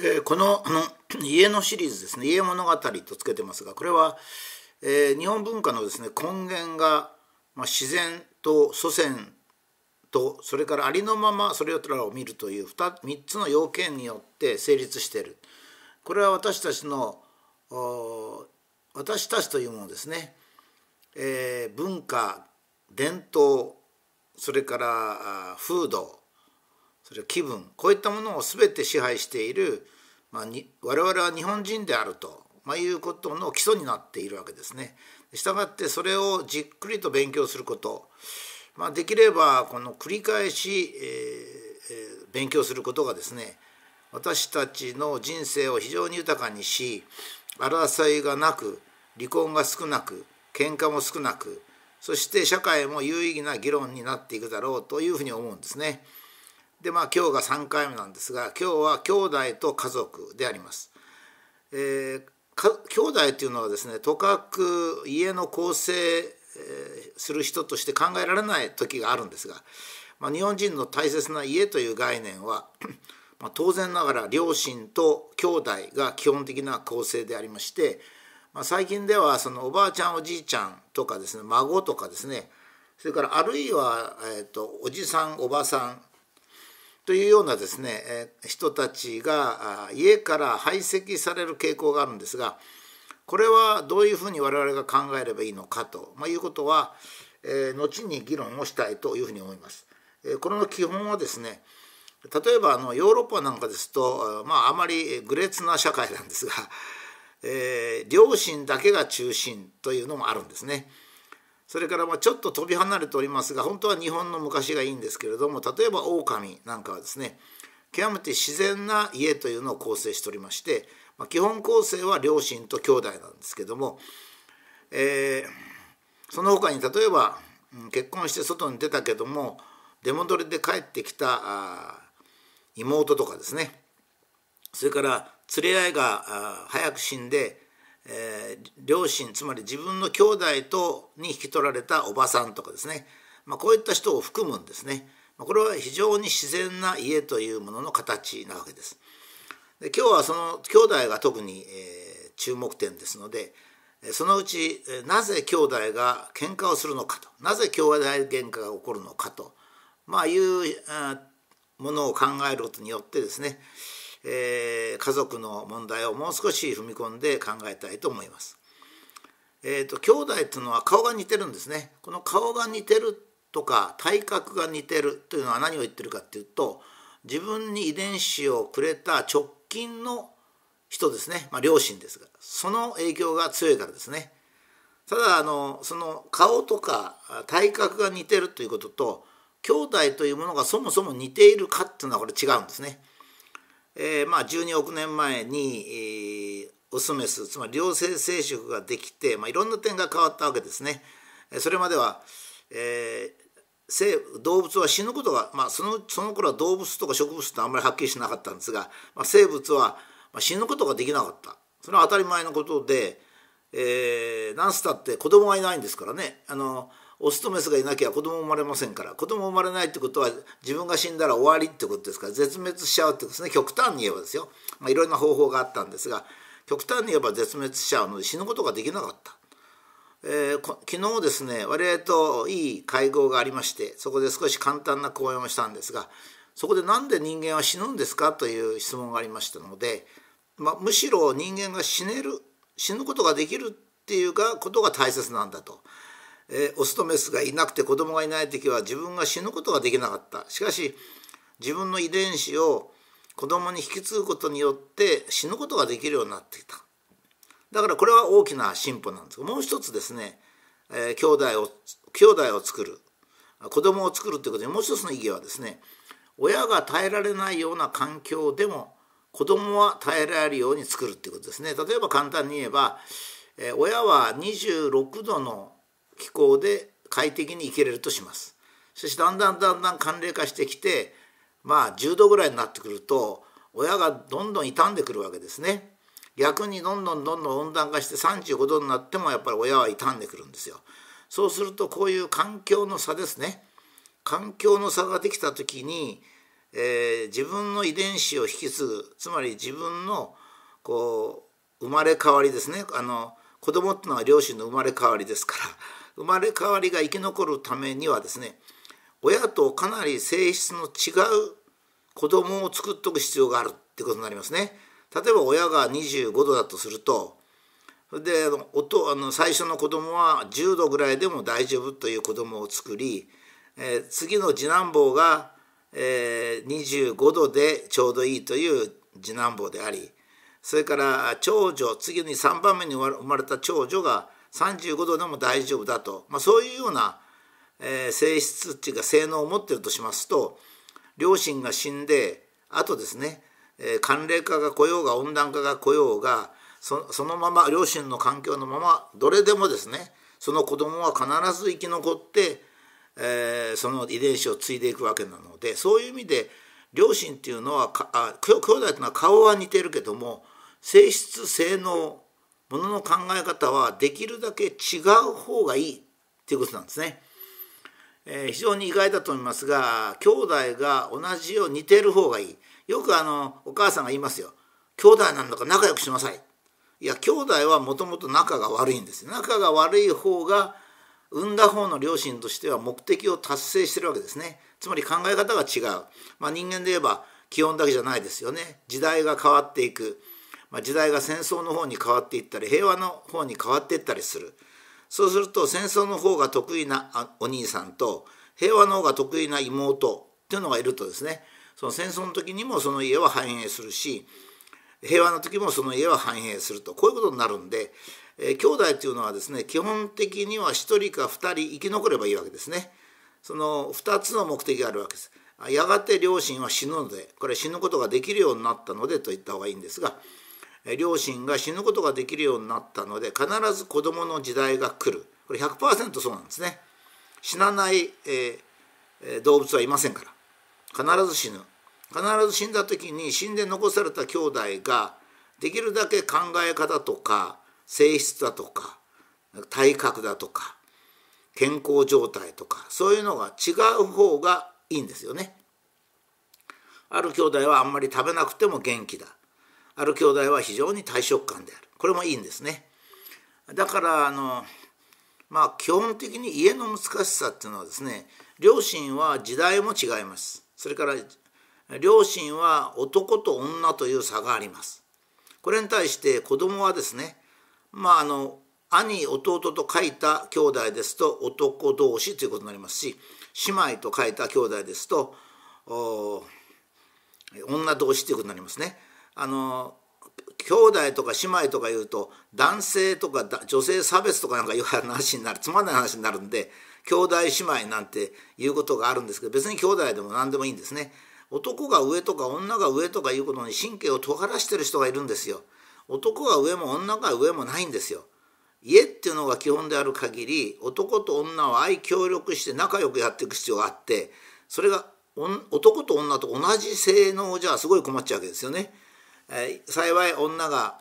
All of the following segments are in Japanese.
えー、このあの 家のシリーズですね「家物語」とつけてますがこれは、えー、日本文化のですね根源が、まあ、自然と祖先とそれからありのままそれらを見るという 2, 3つの要件によって成立している。これは私たちの私たちというものですね、えー、文化伝統それから風土それから気分こういったものを全て支配している、まあ、に我々は日本人であると、まあ、いうことの基礎になっているわけですね。したがってそれをじっくりと勉強すること、まあ、できればこの繰り返し、えー、勉強することがですね私たちの人生を非常に豊かにし争いがなく離婚が少なく喧嘩も少なくそして社会も有意義な議論になっていくだろうというふうに思うんですね。でまあ今日が3回目なんですが今日は兄弟と家族であります。えー、兄弟というのはですねとかく家の構成、えー、する人として考えられない時があるんですが、まあ、日本人の大切な家という概念は まあ、当然ながら両親と兄弟が基本的な構成でありまして、まあ、最近ではそのおばあちゃんおじいちゃんとかですね孫とかですねそれからあるいは、えーとおじさんおばさんというようなですね人たちが家から排斥される傾向があるんですがこれはどういうふうに我々が考えればいいのかと、まあ、いうことは、えー、後に議論をしたいというふうに思います。えー、これの基本はですね例えばあのヨーロッパなんかですと、まあ、あまり愚劣な社会なんですが、えー、両親だけが中心というのもあるんですね。それからまあちょっと飛び離れておりますが本当は日本の昔がいいんですけれども例えば狼なんかはですね極めて自然な家というのを構成しておりまして、まあ、基本構成は両親と兄弟なんですけども、えー、その他に例えば結婚して外に出たけども出戻りで帰ってきた妹とかですねそれから連れ合いが早く死んでえー、両親つまり自分の兄弟とに引き取られたおばさんとかですね、まあ、こういった人を含むんですね。まこれは非常に自然な家というものの形なわけです。で今日はその兄弟が特に、えー、注目点ですのでそのうちなぜ兄弟が喧嘩をするのかとなぜ兄弟喧嘩が起こるのかと、まあ、いうものを考えることによってですねえー、家族の問題をもう少し踏み込んで考えたいと思います。えーと、兄弟というのは顔が似てるんですね。この顔が似てるとか体格が似てるというのは何を言ってるかっていうと自分に遺伝子をくれた直近の人ですね、まあ、両親ですがその影響が強いからですね。ただあのその顔とか体格が似てるということと兄弟というものがそもそも似ているかっていうのはこれ違うんですね。えー、まあ12億年前に、えー、オスメスつまり両性生殖ができて、まあ、いろんな点が変わったわけですね。それまでは、えー、動物は死ぬことが、まあ、そのその頃は動物とか植物ってあんまりはっきりしなかったんですが、まあ、生物は死ぬことができなかったそれは当たり前のことで、えー、なんつったって子供がいないんですからねあのオスとメスがいなきゃ子供生まれませんから子供生まれないってことは自分が死んだら終わりってことですから絶滅しちゃうってことですね極端に言えばですよ、まあ、いろんな方法があったんですが極端に言えば絶滅しちゃうので死ぬことができなかった。えー、昨日ですね我々といい会合がありましてそこで少し簡単な講演をしたんですがそこで何で人間は死ぬんですかという質問がありましたので、まあ、むしろ人間が死ねる死ぬことができるっていうかことが大切なんだと。えー、オスとメスがいなくて子供がいない時は自分が死ぬことができなかった。しかし自分の遺伝子を子供に引き継ぐことによって死ぬことができるようになっていた。だからこれは大きな進歩なんです。がもう一つですね、えー、兄弟を兄弟を作る。子供を作るということでもう一つの意義はですね親が耐えられないような環境でも子供は耐えられるように作るっていうことですね。例えば簡単に言えば、えー、親は26度の気候で快適に生きれるとします。そしてだんだんだんだん寒冷化してきてまあ10度ぐらいになってくると親がどんどん傷んでくるわけですね。逆にどんどんどんどん温暖化して35度になってもやっぱり親は傷んでくるんですよ。そうするとこういう環境の差ですね。環境の差ができた時に、えー、自分の遺伝子を引き継ぐつまり自分のこう生まれ変わりですねあの子供っていうのは両親の生まれ変わりですから生まれ変わりが生き残るためにはですね親とかなり性質の違う子供を作っておく必要があるってことになりますね。例えば親が25度だとするとであの音あの最初の子供は10度ぐらいでも大丈夫という子供を作り、えー、次の次男坊が、えー、25度でちょうどいいという次男坊でありそれから長女次に3番目に生まれた長女が35度でも大丈夫だと、まあ、そういうような、えー、性質っていうか性能を持ってるとしますと両親が死んであとですね、えー、寒冷化が来ようが温暖化が来ようがそのまま両親の環境のままどれでもですねその子供は必ず生き残って、えー、その遺伝子を継いでいくわけなのでそういう意味で両親っていうのはあ兄弟っていうのは顔は似てるけども性質性能ものの考え方はできるだけ違う方がいいっていうことなんですね。えー、非常に意外だと思いますが兄弟が同じように似てる方がいい。よくあのお母さんが言いますよ。兄弟なんだから仲良くしなさい。いや兄弟はもともと仲が悪いんです仲が悪い方が産んだ方の両親としては目的を達成してるわけですね。つまり考え方が違う、まあ、人間で言えば気温だけじゃないですよね。時代が変わっていく、まあ、時代が戦争の方に変わっていったり平和の方に変わっていったりするそうすると戦争の方が得意なお兄さんと平和の方が得意な妹っていうのがいるとですねその戦争の時にもその家は繁栄するし平和の時もその家は繁栄するとこういうことになるんで、えー、兄弟っていうのはですね基本的には1人か2人生き残ればいいわけですね。その2つの目的があるわけです。やがて両親は死ぬのでこれ死ぬことができるようになったのでと言った方がいいんですが両親が死ぬことができるようになったので必ず子供の時代が来るこれ100%そうなんですね死なない、えー、動物はいませんから必ず死ぬ必ず死んだ時に死んで残された兄弟ができるだけ考え方とか性質だとか体格だとか健康状態とかそういうのが違う方がいいんですよね。ある兄弟はあんまり食べなくても元気だ。ある兄弟は非常に大食感である。これもいいんですね。だからあのまあ基本的に家の難しさっていうのはですね両親は時代も違います。それから両親は男と女という差があります。これに対して子供はですねまああの兄弟と書いた兄弟ですと男同士ということになりますし姉妹と書いた兄弟ですと女同士ということになりますね。あの兄弟とか姉妹とか言うと男性とか女性差別とかなんかいう話になるつまんない話になるんで兄弟姉妹なんていうことがあるんですけど別に兄弟でも何でもいいんですね。男が上とか女が上とかいうことに神経を尖らしてる人がいるんですよ。男が上も女が上もないんですよ。家っていうのが基本である限り男と女は愛協力して仲良くやっていく必要があってそれが男と女と同じ性能じゃすごい困っちゃうわけですよね。えー、幸い女が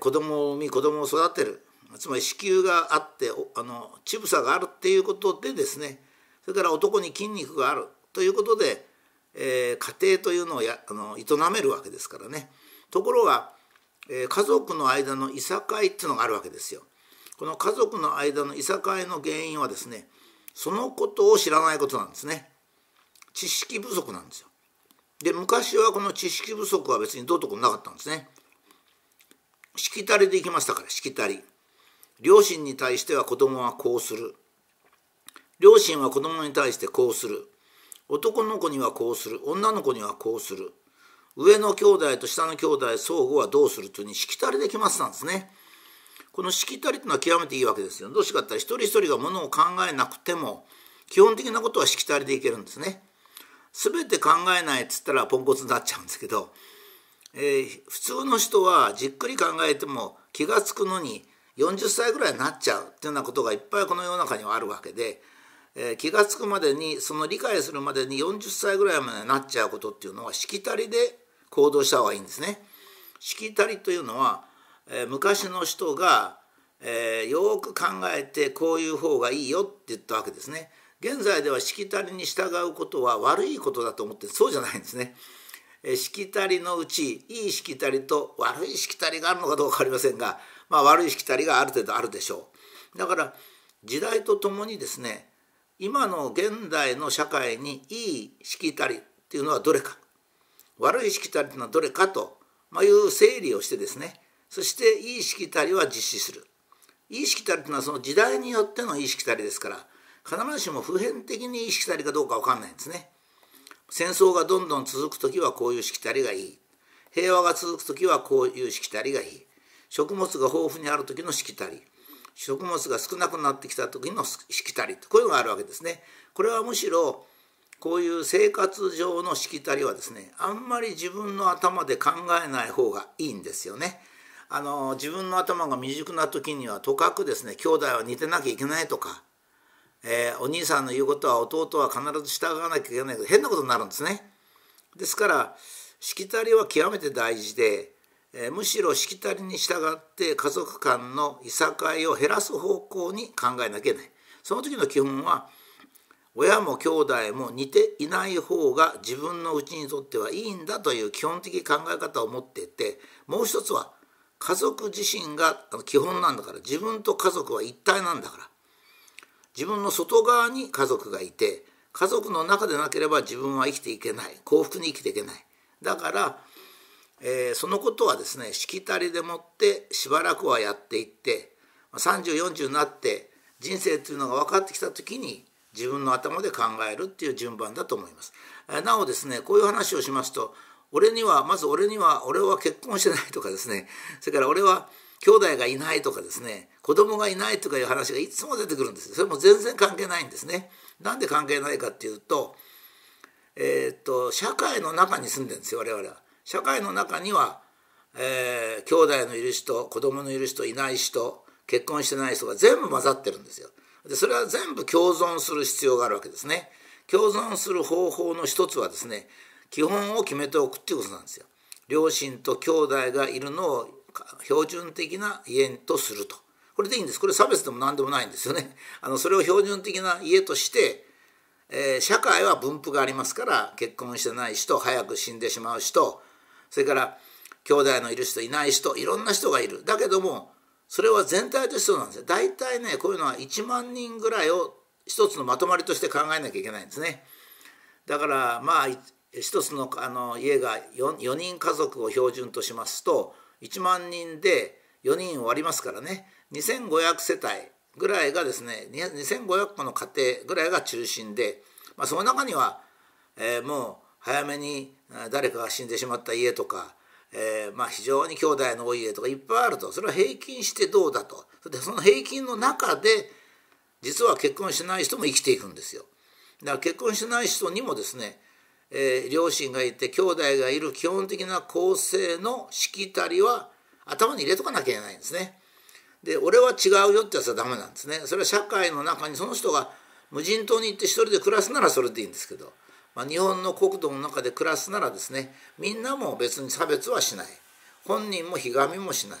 子供を産み子供を育てる。つまり子宮があってあの乳房があるっていうことでですね。それから男に筋肉がある。ということでえー、家庭というのをやあの営めるわけですからね。ところが、えー、家族の間のいさかいっていうのがあるわけですよ。この家族の間のいさかいの原因はですねそのことを知らないことなんですね。知識不足なんですよ。で昔はこの知識不足は別にどうとこなかったんですね。しきたりでいきましたからしきたり。両親に対しては子供はこうする。両親は子供に対してこうする。男の子にはこうする女の子にはこうする上の兄弟と下の兄弟相互はどうするというふうにしきたりで決まってたんですね。このしきたりというのは極めていいわけですよ。どうしかって一人一人がものを考えなくても基本的なことはしきたりでいけるんですね。全て考えないっつったらポンコツになっちゃうんですけど、えー、普通の人はじっくり考えても気が付くのに40歳ぐらいになっちゃうっていうようなことがいっぱいこの世の中にはあるわけでえー、気が付くまでにその理解するまでに40歳ぐらいまでになっちゃうことっていうのはしきたりで行動した方がいいんですね。しきたりというのは、えー、昔の人が、えー、よく考えてこういう方がいいよって言ったわけですね。現在ではしきたりに従うことは悪いことだと思ってそうじゃないんですね。えしきたりのうちいいしきたりと悪いしきたりがあるのかどうか分かりませんが、まあ、悪いしきたりがある程度あるでしょう。だから時代とともにですね今の現代の社会にいいしきたりっていうのはどれか悪いしきたりというのはどれかという整理をしてですねそしていいしきたりは実施するいいしきたりというのはその時代によってのいいしきたりですから必ずしも普遍的にいいしきたりかどうか分かんないんですね。戦争がどんどん続く時はこういうしきたりがいい平和が続く時はこういうしきたりがいい食物が豊富にある時のしきたり食物が少なくなってきた時のしきたりこういうのがあるわけですね。これはむしろこういう生活上のしきたりはですねあんまり自分の頭で考えない方がいいんですよね。あの自分の頭が未熟な時にはとかくですね兄弟は似てなきゃいけないとか、えー、お兄さんの言うことは弟は必ず従わなきゃいけないけど変なことになるんですね。ですからしきたりは極めて大事でえむしろしきたりに従って家族間のいさかいを減らす方向に考えなきゃいけないその時の基本は親も兄弟も似ていない方が自分のうちにとってはいいんだという基本的考え方を持っていてもう一つは家族自身が基本なんだから自分と家族は一体なんだから自分の外側に家族がいて家族の中でなければ自分は生きていけない幸福に生きていけないだからえー、そのことはですねしきたりでもってしばらくはやっていって3040になって人生というのが分かってきた時に自分の頭で考えるっていう順番だと思います。なおですねこういう話をしますと俺にはまず俺には俺は結婚してないとかですねそれから俺は兄弟がいないとかですね子供がいないとかいう話がいつも出てくるんですそれも全然関係ないんですね。なんで関係ないかっていうと,、えー、っと社会の中に住んでるんですよ我々は。社会の中には、えー、兄弟のいる人子供のいる人いない人結婚してない人が全部混ざってるんですよ。でそれは全部共存する必要があるわけですね。共存する方法の一つはですね基本を決めておくっていうことなんですよ。両親と兄弟がいるのを標準的な家とすると。これでいいんです。これ差別でも何でもないんですよね。あのそれを標準的な家としてえー、社会は分布がありますから結婚してない人早く死んでしまう人それから兄弟のいる人いない人いろんな人がいるだけどもそれは全体としてそうなんですよ大体ねこういうのは1万人ぐらいを一つのまとまりとして考えなきゃいけないんですねだからまあ一つのあの家が 4, 4人家族を標準としますと1万人で4人割りますからね。2500世帯ぐらいがですね2500個の家庭ぐらいが中心で、まあ、その中には、えー、もう早めに誰かが死んでしまった家とか、えー、まあ非常に兄弟の多い家とかいっぱいあると。それは平均してどうだと。でその平均の中で実は結婚しない人も生きていくんですよ。だから結婚しない人にもですね、えー、両親がいて兄弟がいる基本的な構成のしきたりは頭に入れとかなきゃいけないんですね。で俺は違うよってやつはダメなんですね。それは社会の中にその人が無人島に行って一人で暮らすならそれでいいんですけどまあ、日本の国土の中で暮らすならですねみんなも別に差別はしない本人もひがみもしない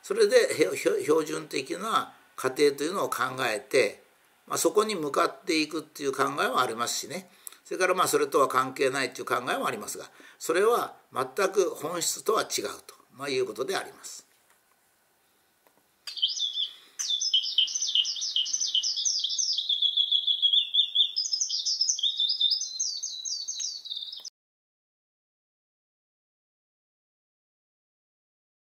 それで標準的な家庭というのを考えて、まあ、そこに向かっていくっていう考えもありますしねそれからまあそれとは関係ないという考えもありますがそれは全く本質とは違うと、まあ、いうことであります。